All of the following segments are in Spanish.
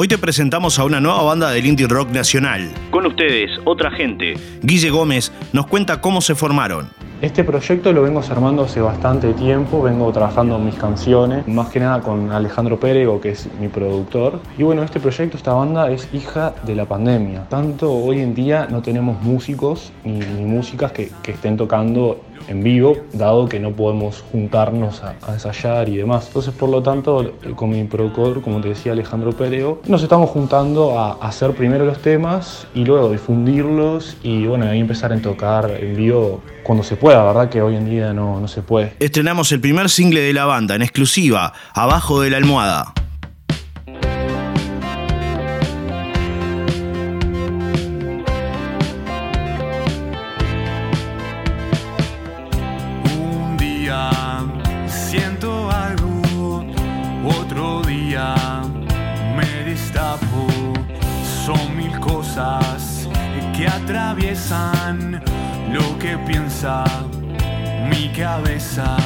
Hoy te presentamos a una nueva banda del indie rock nacional. Con ustedes, otra gente. Guille Gómez nos cuenta cómo se formaron. Este proyecto lo vengo armando hace bastante tiempo, vengo trabajando en mis canciones, más que nada con Alejandro Pérego, que es mi productor. Y bueno, este proyecto, esta banda es hija de la pandemia. Tanto hoy en día no tenemos músicos ni, músicas que, estén tocando en vivo, dado que no podemos juntarnos a, ensayar y demás. Entonces, por lo tanto, con mi productor, como te decía Alejandro Pérego, nos estamos juntando a hacer primero los temas y luego difundirlos y bueno, ahí empezar a tocar en vivo cuando se pueda, ¿verdad? Que hoy en día no, no se puede. Estrenamos el primer single de la banda en exclusiva, Abajo de la Almohada. Son mil cosas que atraviesan lo que piensa mi cabeza.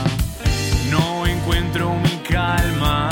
No encuentro mi calma.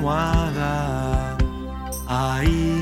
almohada. Aí